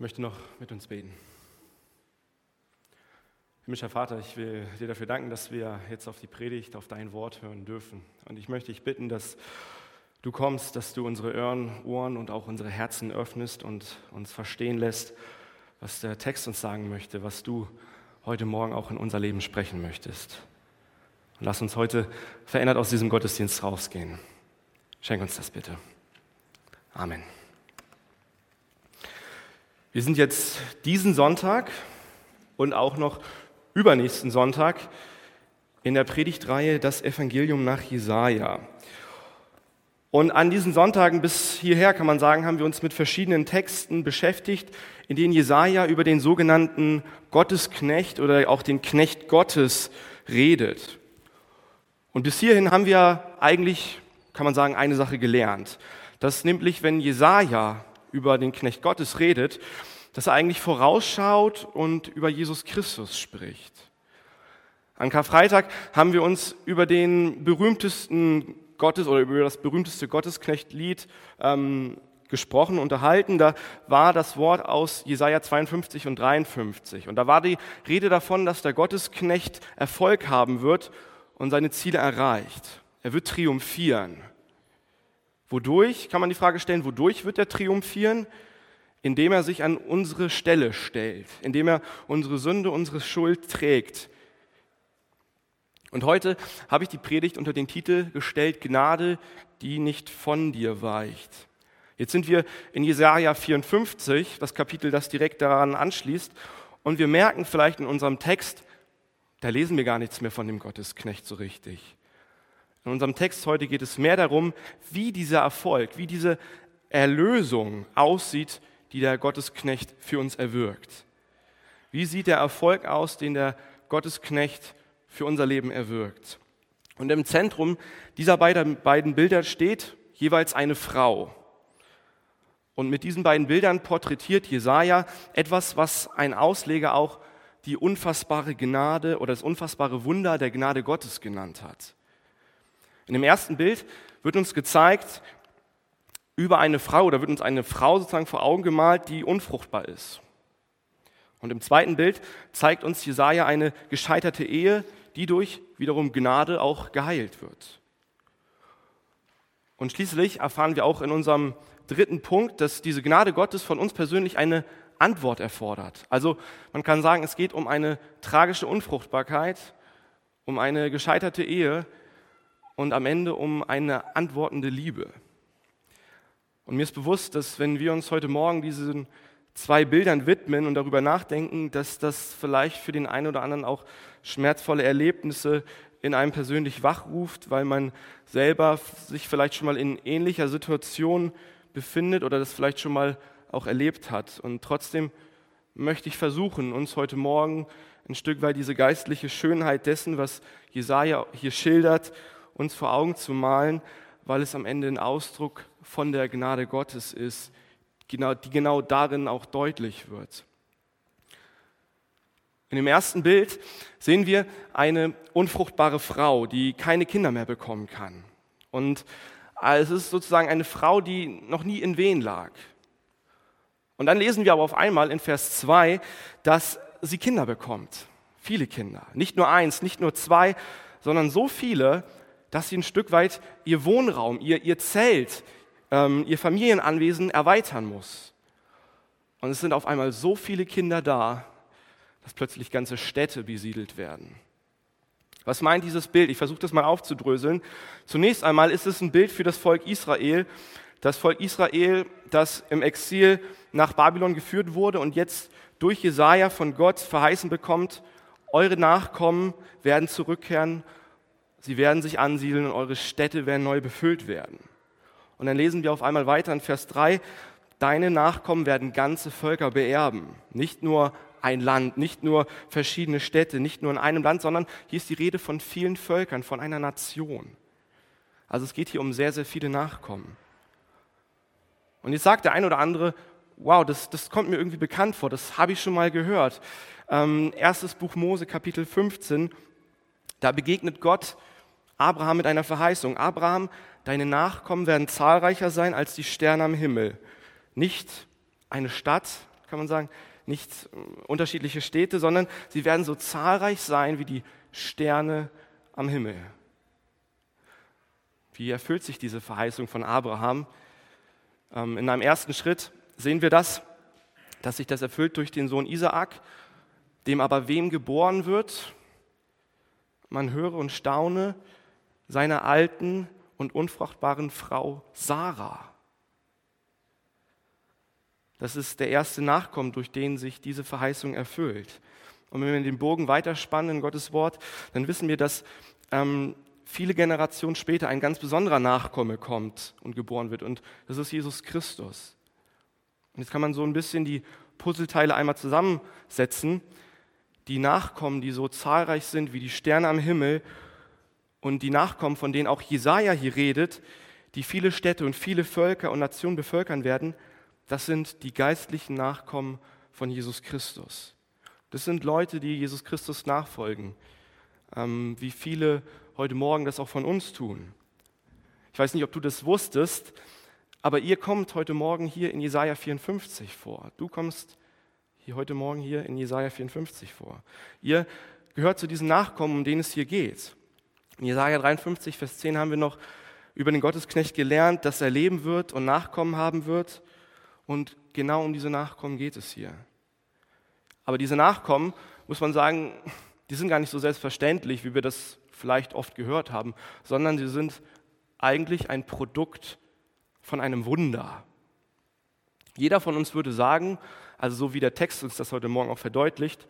Ich möchte noch mit uns beten. Himmlischer Vater, ich will dir dafür danken, dass wir jetzt auf die Predigt, auf dein Wort hören dürfen. Und ich möchte dich bitten, dass du kommst, dass du unsere Ohren, Ohren und auch unsere Herzen öffnest und uns verstehen lässt, was der Text uns sagen möchte, was du heute Morgen auch in unser Leben sprechen möchtest. Und lass uns heute verändert aus diesem Gottesdienst rausgehen. Schenk uns das bitte. Amen. Wir sind jetzt diesen Sonntag und auch noch übernächsten Sonntag in der Predigtreihe Das Evangelium nach Jesaja. Und an diesen Sonntagen bis hierher kann man sagen, haben wir uns mit verschiedenen Texten beschäftigt, in denen Jesaja über den sogenannten Gottesknecht oder auch den Knecht Gottes redet. Und bis hierhin haben wir eigentlich, kann man sagen, eine Sache gelernt. Dass nämlich, wenn Jesaja über den Knecht Gottes redet, dass er eigentlich vorausschaut und über Jesus Christus spricht. An Karfreitag haben wir uns über den berühmtesten Gottes oder über das berühmteste Gottesknechtlied ähm, gesprochen, unterhalten. Da war das Wort aus Jesaja 52 und 53. Und da war die Rede davon, dass der Gottesknecht Erfolg haben wird und seine Ziele erreicht. Er wird triumphieren. Wodurch, kann man die Frage stellen, wodurch wird er triumphieren? Indem er sich an unsere Stelle stellt, indem er unsere Sünde, unsere Schuld trägt. Und heute habe ich die Predigt unter den Titel gestellt, Gnade, die nicht von dir weicht. Jetzt sind wir in Jesaja 54, das Kapitel, das direkt daran anschließt, und wir merken vielleicht in unserem Text, da lesen wir gar nichts mehr von dem Gottesknecht so richtig. In unserem Text heute geht es mehr darum, wie dieser Erfolg, wie diese Erlösung aussieht, die der Gottesknecht für uns erwirkt. Wie sieht der Erfolg aus, den der Gottesknecht für unser Leben erwirkt? Und im Zentrum dieser beiden Bilder steht jeweils eine Frau. Und mit diesen beiden Bildern porträtiert Jesaja etwas, was ein Ausleger auch die unfassbare Gnade oder das unfassbare Wunder der Gnade Gottes genannt hat. In dem ersten Bild wird uns gezeigt, über eine Frau oder wird uns eine Frau sozusagen vor Augen gemalt, die unfruchtbar ist. Und im zweiten Bild zeigt uns Jesaja eine gescheiterte Ehe, die durch wiederum Gnade auch geheilt wird. Und schließlich erfahren wir auch in unserem dritten Punkt, dass diese Gnade Gottes von uns persönlich eine Antwort erfordert. Also man kann sagen, es geht um eine tragische Unfruchtbarkeit, um eine gescheiterte Ehe, und am Ende um eine antwortende Liebe. Und mir ist bewusst, dass wenn wir uns heute Morgen diesen zwei Bildern widmen und darüber nachdenken, dass das vielleicht für den einen oder anderen auch schmerzvolle Erlebnisse in einem persönlich wachruft, weil man selber sich vielleicht schon mal in ähnlicher Situation befindet oder das vielleicht schon mal auch erlebt hat. Und trotzdem möchte ich versuchen, uns heute Morgen ein Stück weit diese geistliche Schönheit dessen, was Jesaja hier schildert, uns vor Augen zu malen, weil es am Ende ein Ausdruck von der Gnade Gottes ist, die genau darin auch deutlich wird. In dem ersten Bild sehen wir eine unfruchtbare Frau, die keine Kinder mehr bekommen kann. Und es ist sozusagen eine Frau, die noch nie in Wehen lag. Und dann lesen wir aber auf einmal in Vers 2, dass sie Kinder bekommt. Viele Kinder. Nicht nur eins, nicht nur zwei, sondern so viele, dass sie ein Stück weit ihr Wohnraum, ihr, ihr Zelt, ähm, ihr Familienanwesen erweitern muss. Und es sind auf einmal so viele Kinder da, dass plötzlich ganze Städte besiedelt werden. Was meint dieses Bild? Ich versuche das mal aufzudröseln. Zunächst einmal ist es ein Bild für das Volk Israel. Das Volk Israel, das im Exil nach Babylon geführt wurde und jetzt durch Jesaja von Gott verheißen bekommt, eure Nachkommen werden zurückkehren Sie werden sich ansiedeln und eure Städte werden neu befüllt werden. Und dann lesen wir auf einmal weiter in Vers 3, deine Nachkommen werden ganze Völker beerben. Nicht nur ein Land, nicht nur verschiedene Städte, nicht nur in einem Land, sondern hier ist die Rede von vielen Völkern, von einer Nation. Also es geht hier um sehr, sehr viele Nachkommen. Und jetzt sagt der ein oder andere, wow, das, das kommt mir irgendwie bekannt vor, das habe ich schon mal gehört. Ähm, erstes Buch Mose, Kapitel 15, da begegnet Gott Abraham mit einer Verheißung. Abraham, deine Nachkommen werden zahlreicher sein als die Sterne am Himmel. Nicht eine Stadt, kann man sagen, nicht äh, unterschiedliche Städte, sondern sie werden so zahlreich sein wie die Sterne am Himmel. Wie erfüllt sich diese Verheißung von Abraham? Ähm, in einem ersten Schritt sehen wir das, dass sich das erfüllt durch den Sohn Isaak, dem aber wem geboren wird? Man höre und staune, seiner alten und unfruchtbaren Frau Sarah. Das ist der erste Nachkommen, durch den sich diese Verheißung erfüllt. Und wenn wir den Bogen weiterspannen in Gottes Wort, dann wissen wir, dass ähm, viele Generationen später ein ganz besonderer Nachkomme kommt und geboren wird. Und das ist Jesus Christus. Und jetzt kann man so ein bisschen die Puzzleteile einmal zusammensetzen. Die Nachkommen, die so zahlreich sind wie die Sterne am Himmel und die Nachkommen, von denen auch Jesaja hier redet, die viele Städte und viele Völker und Nationen bevölkern werden, das sind die geistlichen Nachkommen von Jesus Christus. Das sind Leute, die Jesus Christus nachfolgen, ähm, wie viele heute Morgen das auch von uns tun. Ich weiß nicht, ob du das wusstest, aber ihr kommt heute Morgen hier in Jesaja 54 vor. Du kommst hier heute Morgen hier in Jesaja 54 vor. Ihr gehört zu diesen Nachkommen, um denen es hier geht. In Jesaja 53, Vers 10 haben wir noch über den Gottesknecht gelernt, dass er leben wird und Nachkommen haben wird. Und genau um diese Nachkommen geht es hier. Aber diese Nachkommen, muss man sagen, die sind gar nicht so selbstverständlich, wie wir das vielleicht oft gehört haben, sondern sie sind eigentlich ein Produkt von einem Wunder. Jeder von uns würde sagen, also so wie der Text uns das heute Morgen auch verdeutlicht,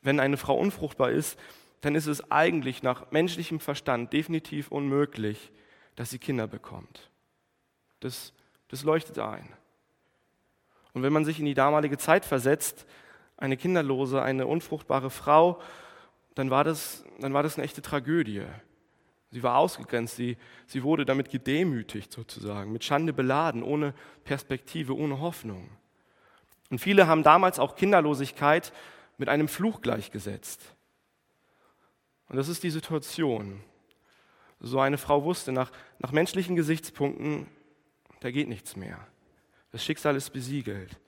wenn eine Frau unfruchtbar ist, dann ist es eigentlich nach menschlichem Verstand definitiv unmöglich, dass sie Kinder bekommt. Das, das leuchtet ein. Und wenn man sich in die damalige Zeit versetzt, eine kinderlose, eine unfruchtbare Frau, dann war das, dann war das eine echte Tragödie. Sie war ausgegrenzt, sie, sie wurde damit gedemütigt sozusagen, mit Schande beladen, ohne Perspektive, ohne Hoffnung. Und viele haben damals auch Kinderlosigkeit mit einem Fluch gleichgesetzt. Und das ist die Situation. So eine Frau wusste, nach, nach menschlichen Gesichtspunkten, da geht nichts mehr. Das Schicksal ist besiegelt.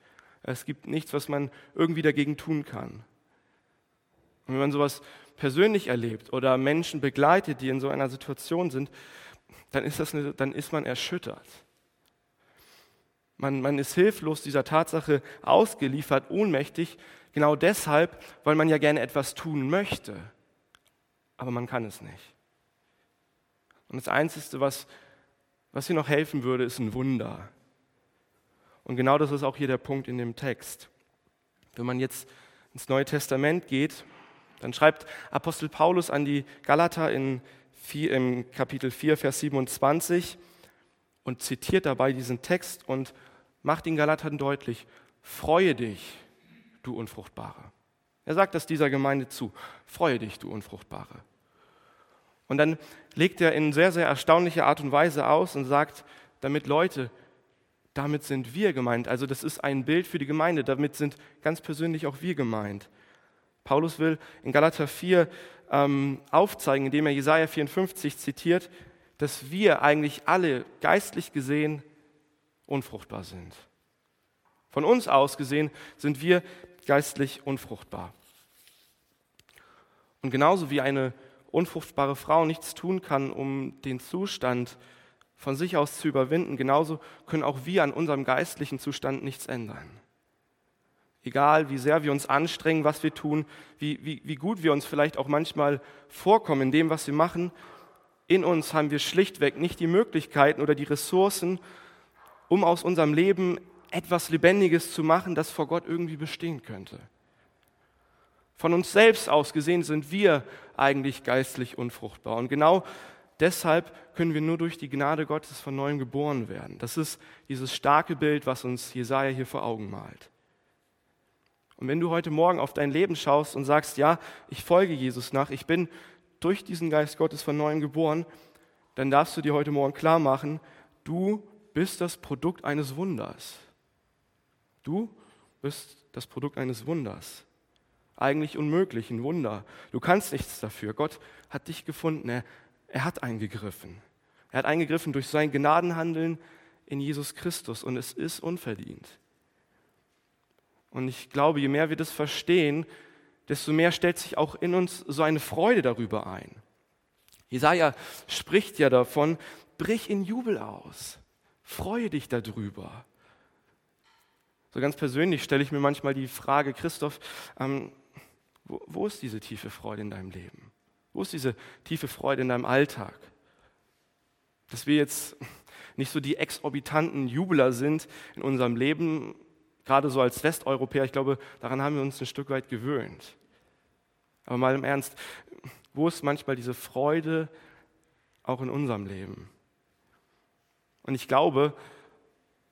Es gibt nichts, was man irgendwie dagegen tun kann. Und wenn man sowas persönlich erlebt oder Menschen begleitet, die in so einer Situation sind, dann ist, das eine, dann ist man erschüttert. Man, man ist hilflos dieser Tatsache ausgeliefert, ohnmächtig, genau deshalb, weil man ja gerne etwas tun möchte. Aber man kann es nicht. Und das Einzige, was, was hier noch helfen würde, ist ein Wunder. Und genau das ist auch hier der Punkt in dem Text. Wenn man jetzt ins Neue Testament geht, dann schreibt Apostel Paulus an die Galater in vier, im Kapitel 4, Vers 27 und zitiert dabei diesen Text und macht den Galatern deutlich, freue dich, du Unfruchtbare. Er sagt das dieser Gemeinde zu, freue dich, du Unfruchtbare. Und dann legt er in sehr, sehr erstaunlicher Art und Weise aus und sagt, damit Leute, damit sind wir gemeint. Also das ist ein Bild für die Gemeinde, damit sind ganz persönlich auch wir gemeint. Paulus will in Galater 4 ähm, aufzeigen, indem er Jesaja 54 zitiert, dass wir eigentlich alle geistlich gesehen unfruchtbar sind. Von uns aus gesehen sind wir geistlich unfruchtbar. Und genauso wie eine unfruchtbare Frau nichts tun kann, um den Zustand von sich aus zu überwinden, genauso können auch wir an unserem geistlichen Zustand nichts ändern. Egal, wie sehr wir uns anstrengen, was wir tun, wie, wie, wie gut wir uns vielleicht auch manchmal vorkommen in dem, was wir machen, in uns haben wir schlichtweg nicht die Möglichkeiten oder die Ressourcen, um aus unserem Leben etwas Lebendiges zu machen, das vor Gott irgendwie bestehen könnte. Von uns selbst aus gesehen sind wir eigentlich geistlich unfruchtbar. Und genau deshalb können wir nur durch die Gnade Gottes von neuem geboren werden. Das ist dieses starke Bild, was uns Jesaja hier vor Augen malt. Und wenn du heute Morgen auf dein Leben schaust und sagst, ja, ich folge Jesus nach, ich bin durch diesen Geist Gottes von neuem geboren, dann darfst du dir heute Morgen klar machen, du bist das Produkt eines Wunders. Du bist das Produkt eines Wunders. Eigentlich unmöglich, ein Wunder. Du kannst nichts dafür. Gott hat dich gefunden. Er, er hat eingegriffen. Er hat eingegriffen durch sein Gnadenhandeln in Jesus Christus und es ist unverdient. Und ich glaube, je mehr wir das verstehen, desto mehr stellt sich auch in uns so eine Freude darüber ein. Jesaja spricht ja davon, brich in Jubel aus, freue dich darüber. So ganz persönlich stelle ich mir manchmal die Frage, Christoph, ähm, wo, wo ist diese tiefe Freude in deinem Leben? Wo ist diese tiefe Freude in deinem Alltag? Dass wir jetzt nicht so die exorbitanten Jubler sind in unserem Leben, gerade so als Westeuropäer, ich glaube, daran haben wir uns ein Stück weit gewöhnt. Aber mal im Ernst, wo ist manchmal diese Freude auch in unserem Leben? Und ich glaube,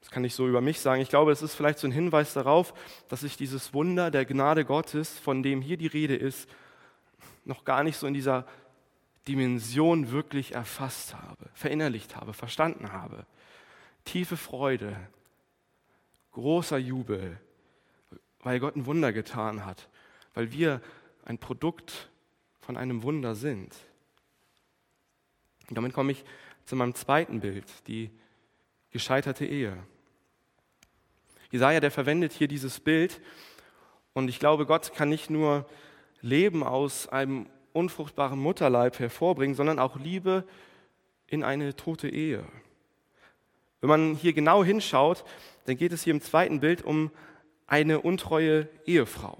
das kann ich so über mich sagen, ich glaube, es ist vielleicht so ein Hinweis darauf, dass ich dieses Wunder der Gnade Gottes, von dem hier die Rede ist, noch gar nicht so in dieser Dimension wirklich erfasst habe, verinnerlicht habe, verstanden habe. Tiefe Freude, großer Jubel, weil Gott ein Wunder getan hat, weil wir ein Produkt von einem Wunder sind. Und damit komme ich zu meinem zweiten Bild, die gescheiterte Ehe. Jesaja, der verwendet hier dieses Bild und ich glaube, Gott kann nicht nur Leben aus einem unfruchtbaren Mutterleib hervorbringen, sondern auch Liebe in eine tote Ehe. Wenn man hier genau hinschaut, dann geht es hier im zweiten Bild um eine untreue Ehefrau.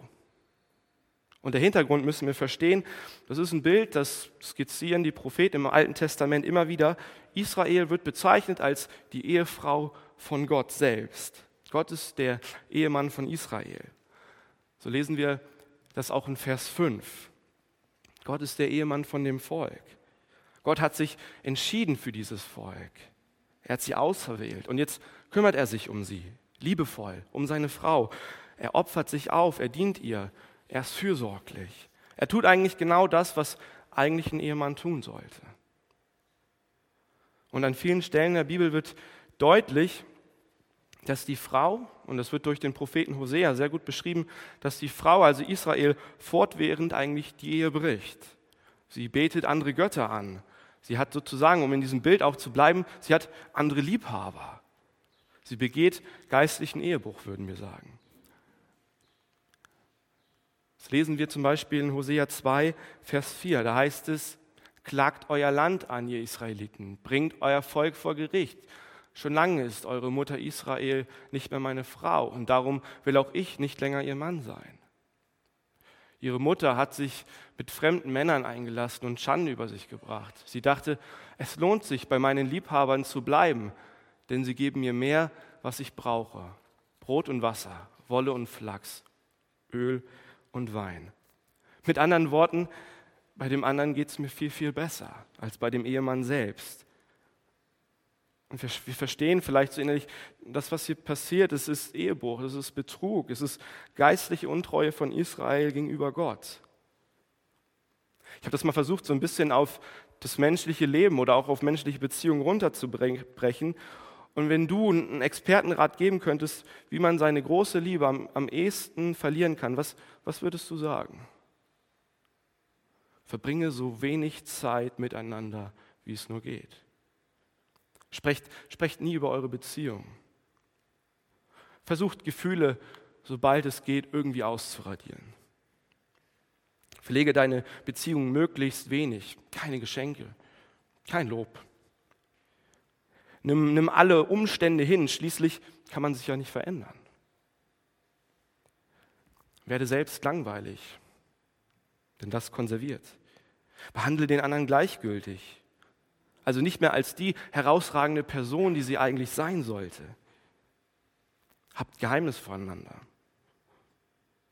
Und der Hintergrund müssen wir verstehen, das ist ein Bild, das skizzieren die Propheten im Alten Testament immer wieder. Israel wird bezeichnet als die Ehefrau von Gott selbst. Gott ist der Ehemann von Israel. So lesen wir das auch in Vers 5. Gott ist der Ehemann von dem Volk. Gott hat sich entschieden für dieses Volk. Er hat sie auserwählt und jetzt kümmert er sich um sie, liebevoll, um seine Frau. Er opfert sich auf, er dient ihr, er ist fürsorglich. Er tut eigentlich genau das, was eigentlich ein Ehemann tun sollte. Und an vielen Stellen der Bibel wird deutlich, dass die Frau, und das wird durch den Propheten Hosea sehr gut beschrieben, dass die Frau, also Israel, fortwährend eigentlich die Ehe bricht. Sie betet andere Götter an. Sie hat sozusagen, um in diesem Bild auch zu bleiben, sie hat andere Liebhaber. Sie begeht geistlichen Ehebruch, würden wir sagen. Das lesen wir zum Beispiel in Hosea 2, Vers 4. Da heißt es, klagt euer Land an, ihr Israeliten, bringt euer Volk vor Gericht Schon lange ist eure Mutter Israel nicht mehr meine Frau und darum will auch ich nicht länger ihr Mann sein. Ihre Mutter hat sich mit fremden Männern eingelassen und Schande über sich gebracht. Sie dachte, es lohnt sich, bei meinen Liebhabern zu bleiben, denn sie geben mir mehr, was ich brauche. Brot und Wasser, Wolle und Flachs, Öl und Wein. Mit anderen Worten, bei dem anderen geht es mir viel, viel besser als bei dem Ehemann selbst. Und wir, wir verstehen vielleicht so innerlich, das, was hier passiert, es ist Ehebruch, es ist Betrug, es ist geistliche Untreue von Israel gegenüber Gott. Ich habe das mal versucht, so ein bisschen auf das menschliche Leben oder auch auf menschliche Beziehungen runterzubrechen. Und wenn du einen Expertenrat geben könntest, wie man seine große Liebe am, am ehesten verlieren kann, was, was würdest du sagen? Verbringe so wenig Zeit miteinander, wie es nur geht. Sprecht, sprecht nie über eure Beziehung. Versucht Gefühle, sobald es geht, irgendwie auszuradieren. Pflege deine Beziehung möglichst wenig. Keine Geschenke, kein Lob. Nimm, nimm alle Umstände hin, schließlich kann man sich ja nicht verändern. Werde selbst langweilig, denn das konserviert. Behandle den anderen gleichgültig. Also nicht mehr als die herausragende Person, die sie eigentlich sein sollte. Habt Geheimnis voneinander.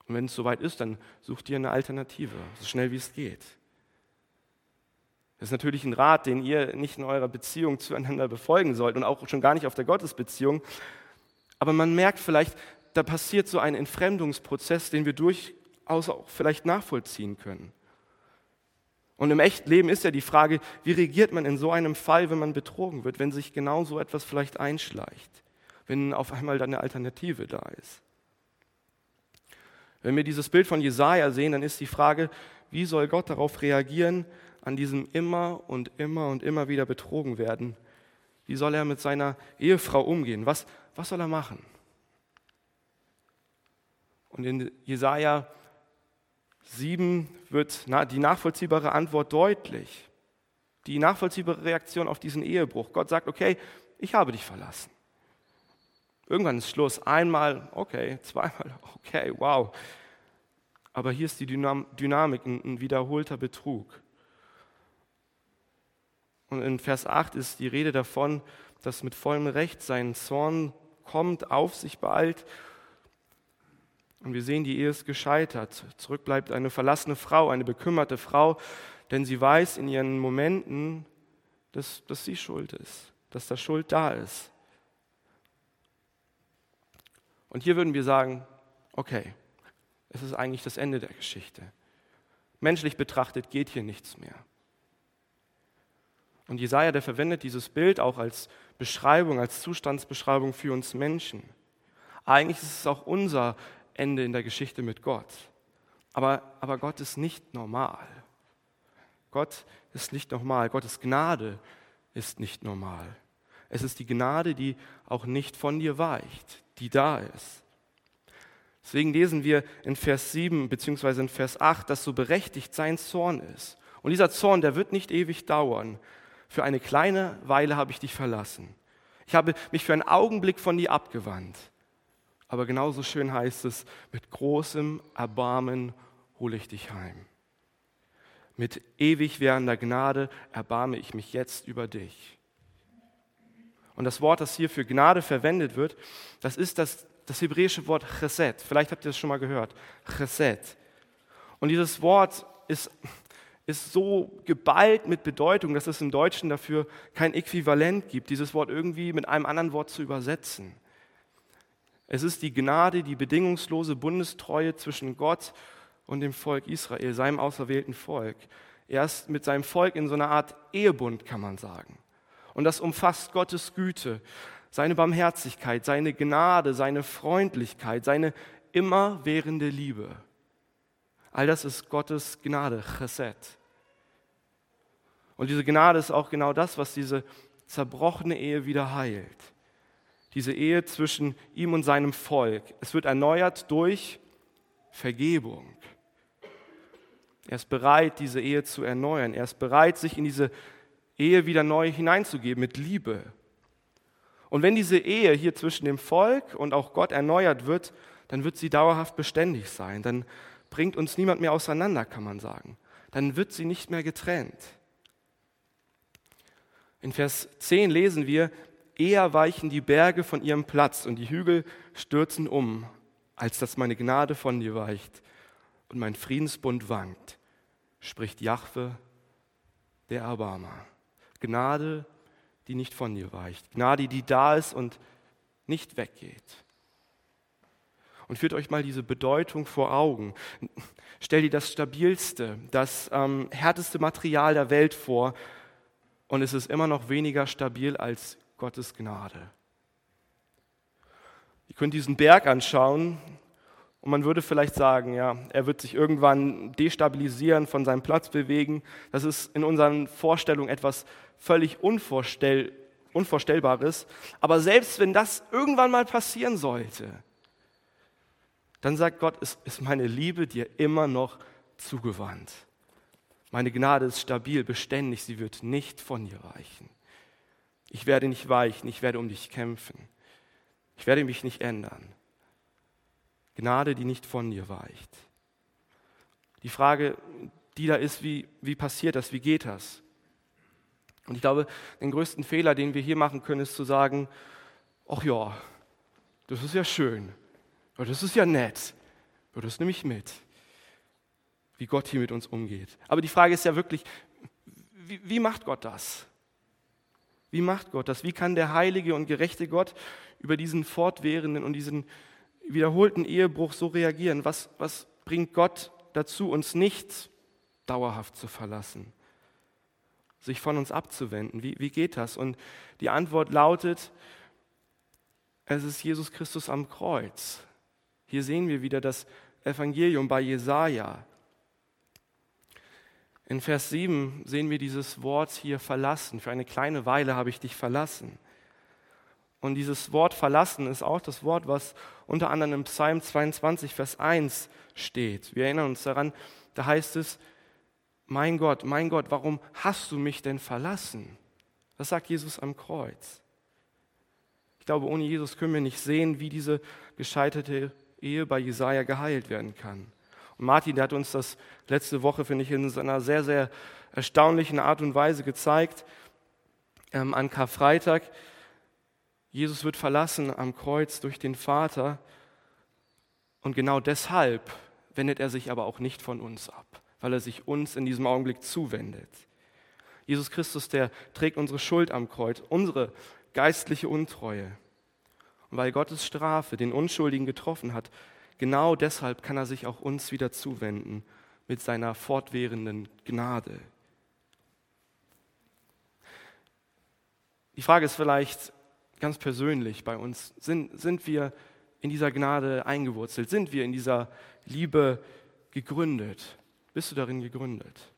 Und wenn es soweit ist, dann sucht ihr eine Alternative, so schnell wie es geht. Das ist natürlich ein Rat, den ihr nicht in eurer Beziehung zueinander befolgen sollt und auch schon gar nicht auf der Gottesbeziehung. Aber man merkt vielleicht, da passiert so ein Entfremdungsprozess, den wir durchaus auch vielleicht nachvollziehen können. Und im echten Leben ist ja die Frage, wie reagiert man in so einem Fall, wenn man betrogen wird, wenn sich genau so etwas vielleicht einschleicht, wenn auf einmal dann eine Alternative da ist. Wenn wir dieses Bild von Jesaja sehen, dann ist die Frage, wie soll Gott darauf reagieren, an diesem immer und immer und immer wieder betrogen werden? Wie soll er mit seiner Ehefrau umgehen? Was, was soll er machen? Und in Jesaja 7 wird die nachvollziehbare Antwort deutlich. Die nachvollziehbare Reaktion auf diesen Ehebruch. Gott sagt, okay, ich habe dich verlassen. Irgendwann ist Schluss. Einmal, okay, zweimal, okay, wow. Aber hier ist die Dynamik, ein wiederholter Betrug. Und in Vers 8 ist die Rede davon, dass mit vollem Recht sein Zorn kommt, auf sich beeilt. Und wir sehen, die Ehe ist gescheitert. Zurück bleibt eine verlassene Frau, eine bekümmerte Frau, denn sie weiß in ihren Momenten, dass, dass sie schuld ist, dass da Schuld da ist. Und hier würden wir sagen, okay, es ist eigentlich das Ende der Geschichte. Menschlich betrachtet geht hier nichts mehr. Und Jesaja, der verwendet dieses Bild auch als Beschreibung, als Zustandsbeschreibung für uns Menschen. Eigentlich ist es auch unser Ende in der Geschichte mit Gott. Aber, aber Gott ist nicht normal. Gott ist nicht normal. Gottes Gnade ist nicht normal. Es ist die Gnade, die auch nicht von dir weicht, die da ist. Deswegen lesen wir in Vers 7 bzw. in Vers 8, dass so berechtigt sein Zorn ist. Und dieser Zorn, der wird nicht ewig dauern. Für eine kleine Weile habe ich dich verlassen. Ich habe mich für einen Augenblick von dir abgewandt. Aber genauso schön heißt es, mit großem Erbarmen hole ich dich heim. Mit ewig währender Gnade erbarme ich mich jetzt über dich. Und das Wort, das hier für Gnade verwendet wird, das ist das, das hebräische Wort Chesed. Vielleicht habt ihr das schon mal gehört. Chesed. Und dieses Wort ist ist so geballt mit Bedeutung, dass es im Deutschen dafür kein Äquivalent gibt, dieses Wort irgendwie mit einem anderen Wort zu übersetzen. Es ist die Gnade, die bedingungslose Bundestreue zwischen Gott und dem Volk Israel, seinem auserwählten Volk. Er ist mit seinem Volk in so einer Art Ehebund, kann man sagen. Und das umfasst Gottes Güte, seine Barmherzigkeit, seine Gnade, seine Freundlichkeit, seine immerwährende Liebe. All das ist Gottes Gnade, Chesed. Und diese Gnade ist auch genau das, was diese zerbrochene Ehe wieder heilt. Diese Ehe zwischen ihm und seinem Volk. Es wird erneuert durch Vergebung. Er ist bereit, diese Ehe zu erneuern. Er ist bereit, sich in diese Ehe wieder neu hineinzugeben mit Liebe. Und wenn diese Ehe hier zwischen dem Volk und auch Gott erneuert wird, dann wird sie dauerhaft beständig sein. Dann bringt uns niemand mehr auseinander, kann man sagen. Dann wird sie nicht mehr getrennt. In Vers 10 lesen wir, eher weichen die Berge von ihrem Platz und die Hügel stürzen um, als dass meine Gnade von dir weicht und mein Friedensbund wankt, spricht Jahwe, der Erbarmer. Gnade, die nicht von dir weicht. Gnade, die da ist und nicht weggeht und führt euch mal diese Bedeutung vor Augen. Stell dir das stabilste, das ähm, härteste Material der Welt vor und es ist immer noch weniger stabil als Gottes Gnade. Ihr könnt diesen Berg anschauen und man würde vielleicht sagen, ja, er wird sich irgendwann destabilisieren, von seinem Platz bewegen. Das ist in unseren Vorstellungen etwas völlig unvorstell Unvorstellbares. Aber selbst wenn das irgendwann mal passieren sollte, dann sagt Gott, es ist meine Liebe dir immer noch zugewandt. Meine Gnade ist stabil, beständig, sie wird nicht von dir weichen. Ich werde nicht weichen, ich werde um dich kämpfen. Ich werde mich nicht ändern. Gnade, die nicht von dir weicht. Die Frage, die da ist, wie, wie passiert das, wie geht das? Und ich glaube, den größten Fehler, den wir hier machen können, ist zu sagen, ach ja, das ist ja schön. Das ist ja nett. Das nehme ich mit, wie Gott hier mit uns umgeht. Aber die Frage ist ja wirklich, wie, wie macht Gott das? Wie macht Gott das? Wie kann der heilige und gerechte Gott über diesen fortwährenden und diesen wiederholten Ehebruch so reagieren? Was, was bringt Gott dazu, uns nicht dauerhaft zu verlassen, sich von uns abzuwenden? Wie, wie geht das? Und die Antwort lautet, es ist Jesus Christus am Kreuz. Hier sehen wir wieder das Evangelium bei Jesaja. In Vers 7 sehen wir dieses Wort hier verlassen. Für eine kleine Weile habe ich dich verlassen. Und dieses Wort verlassen ist auch das Wort, was unter anderem im Psalm 22, Vers 1 steht. Wir erinnern uns daran, da heißt es, mein Gott, mein Gott, warum hast du mich denn verlassen? Das sagt Jesus am Kreuz. Ich glaube, ohne Jesus können wir nicht sehen, wie diese gescheiterte Ehe bei Jesaja geheilt werden kann. Und Martin, der hat uns das letzte Woche, finde ich, in seiner sehr, sehr erstaunlichen Art und Weise gezeigt, ähm, an Karfreitag. Jesus wird verlassen am Kreuz durch den Vater. Und genau deshalb wendet er sich aber auch nicht von uns ab, weil er sich uns in diesem Augenblick zuwendet. Jesus Christus, der trägt unsere Schuld am Kreuz, unsere geistliche Untreue. Und weil Gottes Strafe den Unschuldigen getroffen hat, genau deshalb kann er sich auch uns wieder zuwenden mit seiner fortwährenden Gnade. Die Frage ist vielleicht ganz persönlich bei uns, sind, sind wir in dieser Gnade eingewurzelt? Sind wir in dieser Liebe gegründet? Bist du darin gegründet?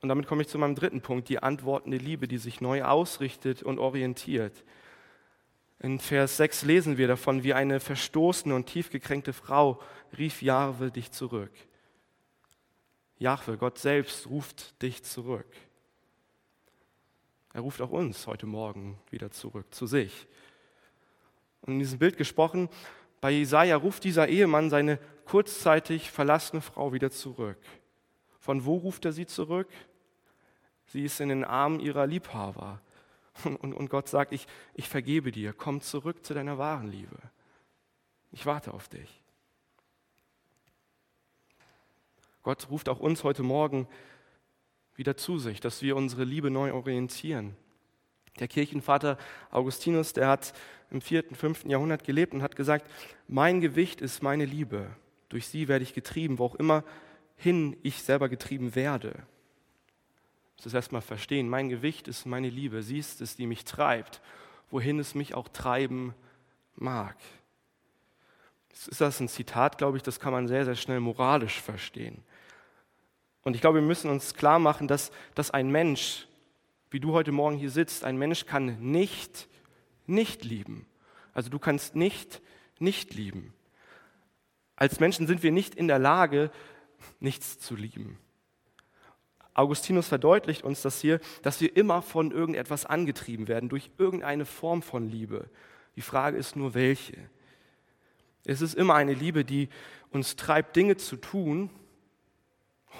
Und damit komme ich zu meinem dritten Punkt, die antwortende Liebe, die sich neu ausrichtet und orientiert. In Vers 6 lesen wir davon, wie eine verstoßene und tiefgekränkte Frau rief Jahwe dich zurück. Jahwe, Gott selbst ruft dich zurück. Er ruft auch uns heute Morgen wieder zurück zu sich. Und in diesem Bild gesprochen, bei Jesaja ruft dieser Ehemann seine kurzzeitig verlassene Frau wieder zurück. Von wo ruft er sie zurück? Sie ist in den Armen ihrer Liebhaber. Und, und, Gott sagt, ich, ich vergebe dir, komm zurück zu deiner wahren Liebe. Ich warte auf dich. Gott ruft auch uns heute Morgen wieder zu sich, dass wir unsere Liebe neu orientieren. Der Kirchenvater Augustinus, der hat im vierten, fünften Jahrhundert gelebt und hat gesagt, mein Gewicht ist meine Liebe. Durch sie werde ich getrieben, wo auch immer hin ich selber getrieben werde muss das erstmal verstehen. Mein Gewicht ist meine Liebe. Sie ist es, die mich treibt, wohin es mich auch treiben mag. Jetzt ist das ein Zitat, glaube ich, das kann man sehr, sehr schnell moralisch verstehen. Und ich glaube, wir müssen uns klar machen, dass, dass ein Mensch, wie du heute Morgen hier sitzt, ein Mensch kann nicht, nicht lieben. Also du kannst nicht, nicht lieben. Als Menschen sind wir nicht in der Lage, nichts zu lieben. Augustinus verdeutlicht uns das hier, dass wir immer von irgendetwas angetrieben werden, durch irgendeine Form von Liebe. Die Frage ist nur, welche. Es ist immer eine Liebe, die uns treibt, Dinge zu tun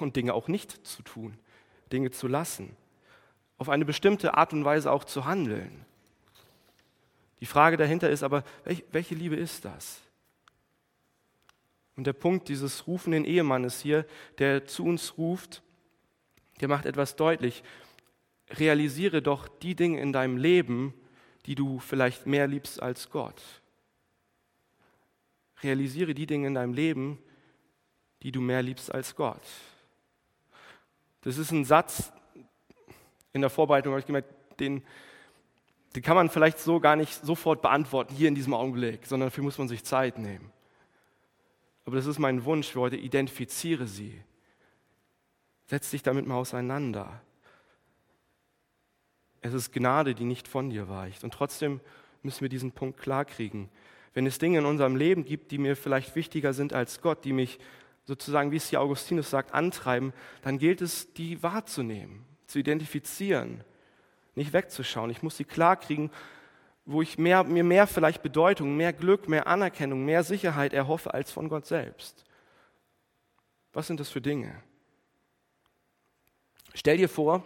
und Dinge auch nicht zu tun, Dinge zu lassen, auf eine bestimmte Art und Weise auch zu handeln. Die Frage dahinter ist aber, welche Liebe ist das? Und der Punkt dieses rufenden Ehemannes hier, der zu uns ruft, der macht etwas deutlich. Realisiere doch die Dinge in deinem Leben, die du vielleicht mehr liebst als Gott. Realisiere die Dinge in deinem Leben, die du mehr liebst als Gott. Das ist ein Satz in der Vorbereitung, habe ich gemerkt, den, den kann man vielleicht so gar nicht sofort beantworten, hier in diesem Augenblick, sondern dafür muss man sich Zeit nehmen. Aber das ist mein Wunsch für heute, identifiziere sie. Setz dich damit mal auseinander. Es ist Gnade, die nicht von dir weicht. Und trotzdem müssen wir diesen Punkt klarkriegen. Wenn es Dinge in unserem Leben gibt, die mir vielleicht wichtiger sind als Gott, die mich sozusagen, wie es hier Augustinus sagt, antreiben, dann gilt es, die wahrzunehmen, zu identifizieren, nicht wegzuschauen. Ich muss sie klarkriegen, wo ich mehr, mir mehr vielleicht Bedeutung, mehr Glück, mehr Anerkennung, mehr Sicherheit erhoffe als von Gott selbst. Was sind das für Dinge? Stell dir vor,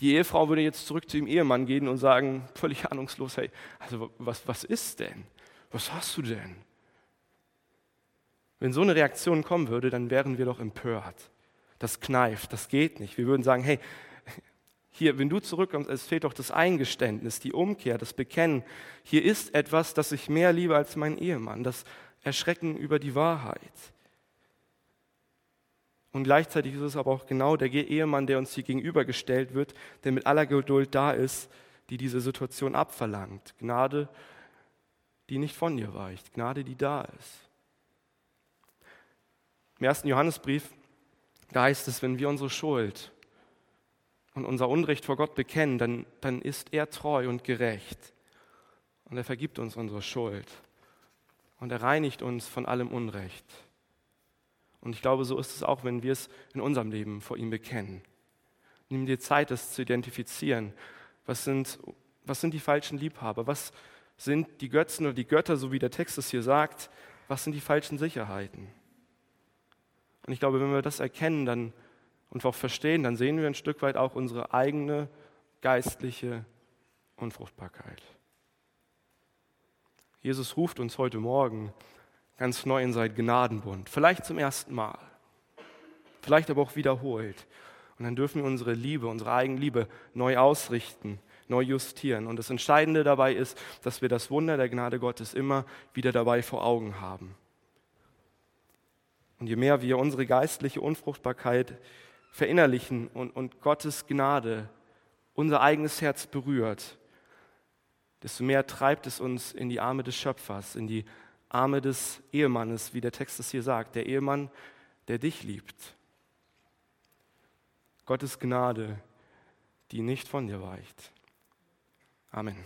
die Ehefrau würde jetzt zurück zu ihrem Ehemann gehen und sagen, völlig ahnungslos, hey, also was, was ist denn? Was hast du denn? Wenn so eine Reaktion kommen würde, dann wären wir doch empört. Das kneift, das geht nicht. Wir würden sagen, hey, hier, wenn du zurückkommst, es fehlt doch das Eingeständnis, die Umkehr, das Bekennen. Hier ist etwas, das ich mehr liebe als mein Ehemann, das Erschrecken über die Wahrheit. Und gleichzeitig ist es aber auch genau der Ehemann, der uns hier gegenübergestellt wird, der mit aller Geduld da ist, die diese Situation abverlangt. Gnade, die nicht von dir weicht. Gnade, die da ist. Im ersten Johannesbrief, da heißt es, wenn wir unsere Schuld, und unser Unrecht vor Gott bekennen, dann, dann ist er treu und gerecht. Und er vergibt uns unsere Schuld. Und er reinigt uns von allem Unrecht. Und ich glaube, so ist es auch, wenn wir es in unserem Leben vor ihm bekennen. Nimm dir Zeit, das zu identifizieren. Was sind, was sind die falschen Liebhaber? Was sind die Götzen oder die Götter, so wie der Text es hier sagt? Was sind die falschen Sicherheiten? Und ich glaube, wenn wir das erkennen dann, und auch verstehen, dann sehen wir ein Stück weit auch unsere eigene geistliche Unfruchtbarkeit. Jesus ruft uns heute Morgen ganz neu in sein Gnadenbund, vielleicht zum ersten Mal, vielleicht aber auch wiederholt. Und dann dürfen wir unsere Liebe, unsere Eigenliebe neu ausrichten, neu justieren. Und das Entscheidende dabei ist, dass wir das Wunder der Gnade Gottes immer wieder dabei vor Augen haben. Und je mehr wir unsere geistliche Unfruchtbarkeit verinnerlichen und, und Gottes Gnade unser eigenes Herz berührt, desto mehr treibt es uns in die Arme des Schöpfers, in die Arme des Ehemannes, wie der Text es hier sagt, der Ehemann, der dich liebt. Gottes Gnade, die nicht von dir weicht. Amen.